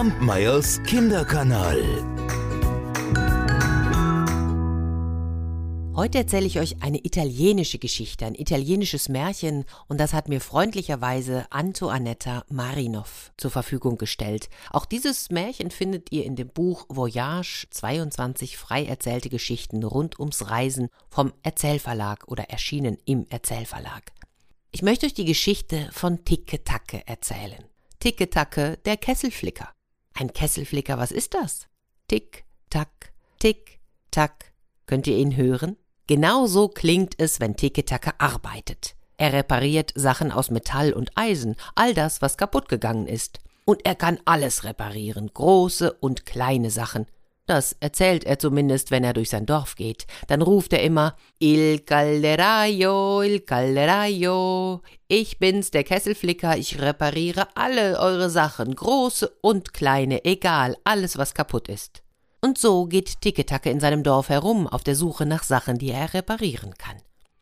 Kampmeyers Kinderkanal. Heute erzähle ich euch eine italienische Geschichte, ein italienisches Märchen, und das hat mir freundlicherweise Antoanetta Marinov zur Verfügung gestellt. Auch dieses Märchen findet ihr in dem Buch Voyage 22 frei erzählte Geschichten rund ums Reisen vom Erzählverlag oder erschienen im Erzählverlag. Ich möchte euch die Geschichte von Ticke Tacke erzählen. Ticke Tacke, der Kesselflicker. Ein Kesselflicker, was ist das? Tick, tack, tick, tack. Könnt ihr ihn hören? Genau so klingt es, wenn Ticke Tacke arbeitet. Er repariert Sachen aus Metall und Eisen, all das, was kaputt gegangen ist. Und er kann alles reparieren, große und kleine Sachen. Das erzählt er zumindest, wenn er durch sein Dorf geht. Dann ruft er immer Il Calderaio, Il Calderaio. Ich bin's, der Kesselflicker, ich repariere alle eure Sachen, große und kleine, egal, alles, was kaputt ist. Und so geht Ticketacke in seinem Dorf herum, auf der Suche nach Sachen, die er reparieren kann.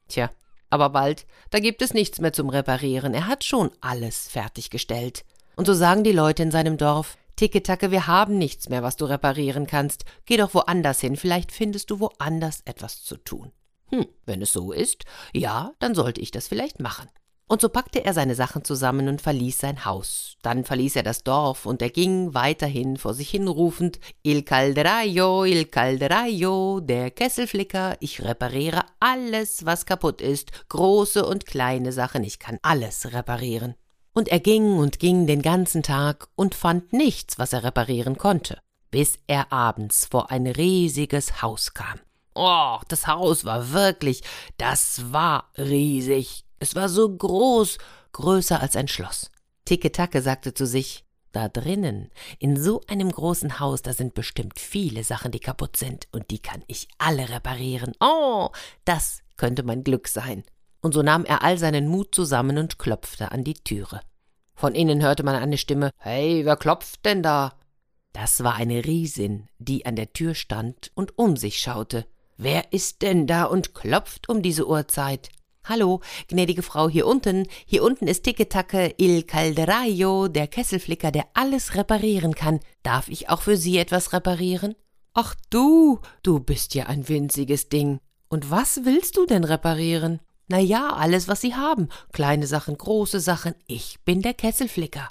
Tja, aber bald, da gibt es nichts mehr zum Reparieren, er hat schon alles fertiggestellt. Und so sagen die Leute in seinem Dorf, Ticketacke, wir haben nichts mehr, was du reparieren kannst. Geh doch woanders hin, vielleicht findest du woanders etwas zu tun. Hm, wenn es so ist, ja, dann sollte ich das vielleicht machen. Und so packte er seine Sachen zusammen und verließ sein Haus. Dann verließ er das Dorf und er ging weiterhin vor sich hin rufend Il Calderaio, Il Calderaio, der Kesselflicker, ich repariere alles, was kaputt ist, große und kleine Sachen, ich kann alles reparieren und er ging und ging den ganzen Tag und fand nichts, was er reparieren konnte, bis er abends vor ein riesiges Haus kam. Oh, das Haus war wirklich, das war riesig. Es war so groß, größer als ein Schloss. Ticke-Tacke sagte zu sich, da drinnen, in so einem großen Haus, da sind bestimmt viele Sachen, die kaputt sind, und die kann ich alle reparieren. Oh, das könnte mein Glück sein. Und so nahm er all seinen Mut zusammen und klopfte an die Türe. Von innen hörte man eine Stimme Hey, wer klopft denn da? Das war eine Riesin, die an der Tür stand und um sich schaute. Wer ist denn da und klopft um diese Uhrzeit? Hallo, gnädige Frau, hier unten, hier unten ist Ticketacke Il Calderaio, der Kesselflicker, der alles reparieren kann. Darf ich auch für Sie etwas reparieren? Ach du, du bist ja ein winziges Ding. Und was willst du denn reparieren? Na ja, alles, was Sie haben. Kleine Sachen, große Sachen. Ich bin der Kesselflicker.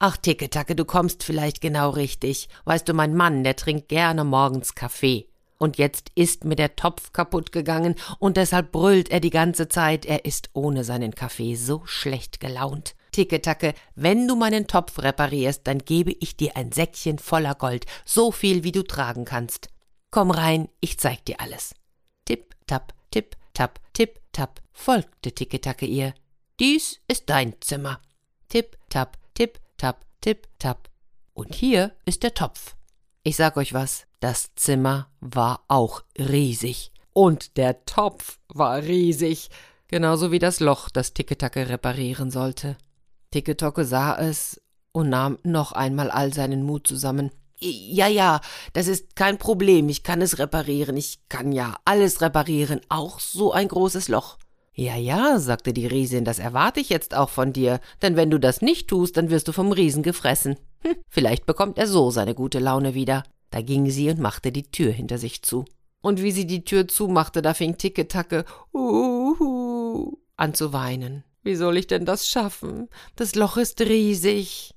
Ach, Ticketacke, du kommst vielleicht genau richtig. Weißt du, mein Mann, der trinkt gerne morgens Kaffee. Und jetzt ist mir der Topf kaputt gegangen und deshalb brüllt er die ganze Zeit, er ist ohne seinen Kaffee so schlecht gelaunt. Ticketacke, wenn du meinen Topf reparierst, dann gebe ich dir ein Säckchen voller Gold, so viel wie du tragen kannst. Komm rein, ich zeig dir alles. Tipp, tapp, tipp, tapp, tipp, tapp, folgte Ticketacke ihr. Dies ist dein Zimmer. Tipp, tapp, tipp, tapp, tipp, tapp. Und hier ist der Topf. Ich sag euch was, das Zimmer war auch riesig. Und der Topf war riesig, genauso wie das Loch, das Ticketacke reparieren sollte. Ticketocke sah es und nahm noch einmal all seinen Mut zusammen. Ja, ja, das ist kein Problem. Ich kann es reparieren. Ich kann ja alles reparieren, auch so ein großes Loch. Ja, ja, sagte die Riesin, das erwarte ich jetzt auch von dir, denn wenn du das nicht tust, dann wirst du vom Riesen gefressen. Hm, vielleicht bekommt er so seine gute Laune wieder. Da ging sie und machte die Tür hinter sich zu. Und wie sie die Tür zumachte, da fing Ticketacke uhu, an zu weinen. Wie soll ich denn das schaffen? Das Loch ist riesig.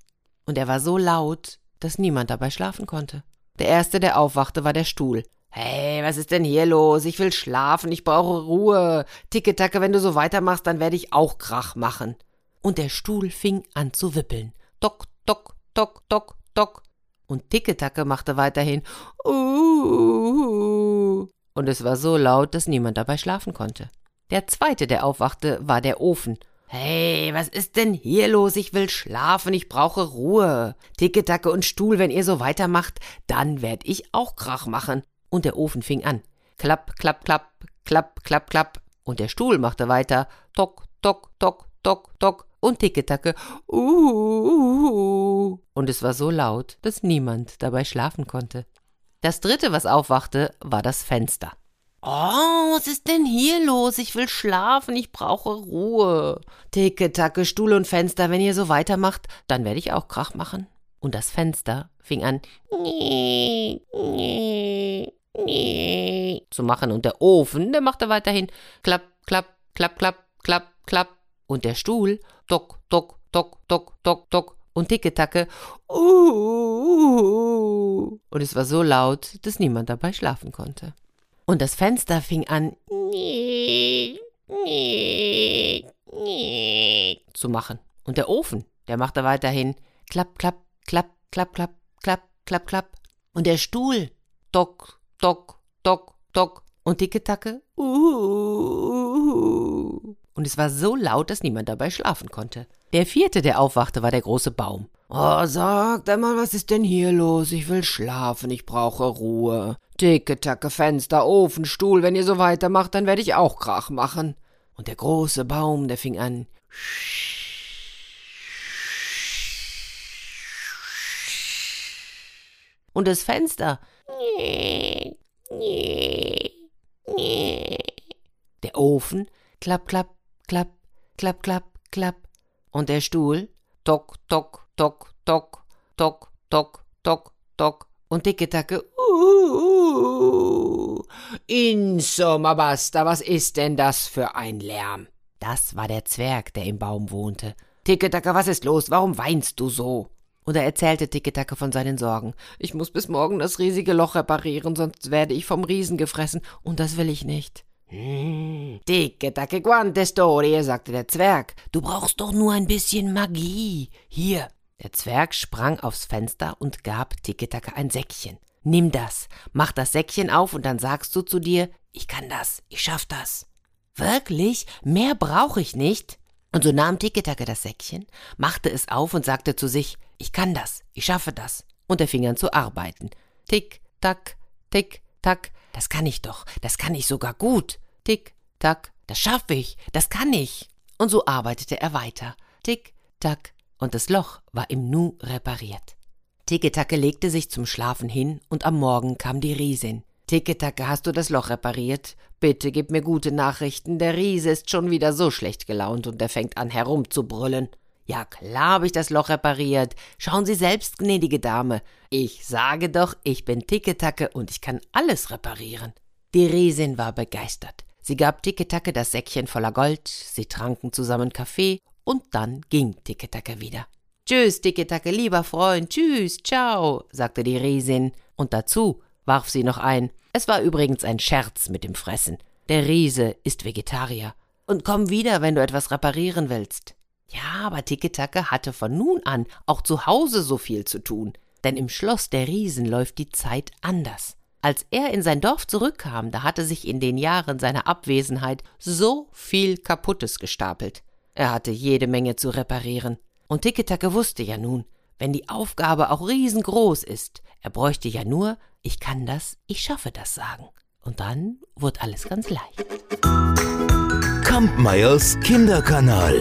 Und er war so laut, dass niemand dabei schlafen konnte. Der erste, der aufwachte, war der Stuhl. Hey, was ist denn hier los? Ich will schlafen, ich brauche Ruhe. Ticketacke, wenn du so weitermachst, dann werde ich auch Krach machen. Und der Stuhl fing an zu wippeln. Dock, dock, dock, dock, dock. Und Ticketacke machte weiterhin uh, Und es war so laut, dass niemand dabei schlafen konnte. Der zweite, der aufwachte, war der Ofen. Hey, was ist denn hier los? Ich will schlafen, ich brauche Ruhe. Ticketacke und Stuhl, wenn ihr so weitermacht, dann werd ich auch Krach machen. Und der Ofen fing an. Klapp, klapp, klapp, klapp, klapp, klapp. Und der Stuhl machte weiter. Tock, tock, tock, tock, tock. Und Ticketacke. Uh, uh, uh. Und es war so laut, dass niemand dabei schlafen konnte. Das dritte, was aufwachte, war das Fenster. Oh, was ist denn hier los? Ich will schlafen, ich brauche Ruhe. Ticke, Tacke, Stuhl und Fenster, wenn ihr so weitermacht, dann werde ich auch Krach machen. Und das Fenster fing an zu machen und der Ofen, der machte weiterhin klapp, klapp, klapp, klapp, klapp, klapp und der Stuhl dock, dock, dock, dock, dock, dock und Ticketacke uh, und es war so laut, dass niemand dabei schlafen konnte. Und das Fenster fing an zu machen und der Ofen, der machte weiterhin klapp, klapp, klapp, klapp, klapp, klapp, klapp, klapp und der Stuhl dock, dock, dock, dock und Ticketacke uh, und es war so laut, dass niemand dabei schlafen konnte. Der vierte, der aufwachte, war der große Baum. Oh, sagt einmal, was ist denn hier los? Ich will schlafen, ich brauche Ruhe. Dicke Tacke, Fenster, Ofen, Stuhl, wenn ihr so weitermacht, dann werde ich auch Krach machen. Und der große Baum, der fing an. Und das Fenster. Der Ofen. Klapp, klapp, klapp, klapp, klapp, klapp. Und der Stuhl. Tok, tock, tock, tock, tock, tock, tock, tok. Und dicke Tacke. Uh, uh, uh. Insomma, basta, was ist denn das für ein Lärm? Das war der Zwerg, der im Baum wohnte. Ticketacke, was ist los? Warum weinst du so? Und er erzählte Ticketacke von seinen Sorgen. Ich muss bis morgen das riesige Loch reparieren, sonst werde ich vom Riesen gefressen, und das will ich nicht. Hm, dicke Tacke quante Storie, sagte der Zwerg. Du brauchst doch nur ein bisschen Magie. Hier. Der Zwerg sprang aufs Fenster und gab Ticketacke ein Säckchen. Nimm das, mach das Säckchen auf und dann sagst du zu dir, ich kann das, ich schaff das. Wirklich? Mehr brauche ich nicht? Und so nahm Ticketacke das Säckchen, machte es auf und sagte zu sich, ich kann das, ich schaffe das. Und er fing an zu arbeiten. Tick, tack, tick, tack, das kann ich doch, das kann ich sogar gut. Tick, tack, das schaffe ich, das kann ich. Und so arbeitete er weiter. Tick, tack, und das Loch war im Nu repariert. Ticketacke legte sich zum Schlafen hin und am Morgen kam die Riesin. Ticketacke, hast du das Loch repariert? Bitte gib mir gute Nachrichten. Der Riese ist schon wieder so schlecht gelaunt und er fängt an herumzubrüllen. Ja klar hab ich das Loch repariert. Schauen Sie selbst, gnädige Dame. Ich sage doch, ich bin Ticketacke und ich kann alles reparieren. Die Riesin war begeistert. Sie gab Ticketacke das Säckchen voller Gold, sie tranken zusammen Kaffee und dann ging Ticketacke wieder. Tschüss, Ticketacke, lieber Freund, tschüss, ciao, sagte die Riesin, und dazu warf sie noch ein. Es war übrigens ein Scherz mit dem Fressen. Der Riese ist Vegetarier. Und komm wieder, wenn du etwas reparieren willst. Ja, aber Ticketacke hatte von nun an auch zu Hause so viel zu tun, denn im Schloss der Riesen läuft die Zeit anders. Als er in sein Dorf zurückkam, da hatte sich in den Jahren seiner Abwesenheit so viel Kaputtes gestapelt. Er hatte jede Menge zu reparieren. Und Ticketacke wusste ja nun, wenn die Aufgabe auch riesengroß ist, er bräuchte ja nur, ich kann das, ich schaffe das sagen. Und dann wird alles ganz leicht. Kampmeyers Kinderkanal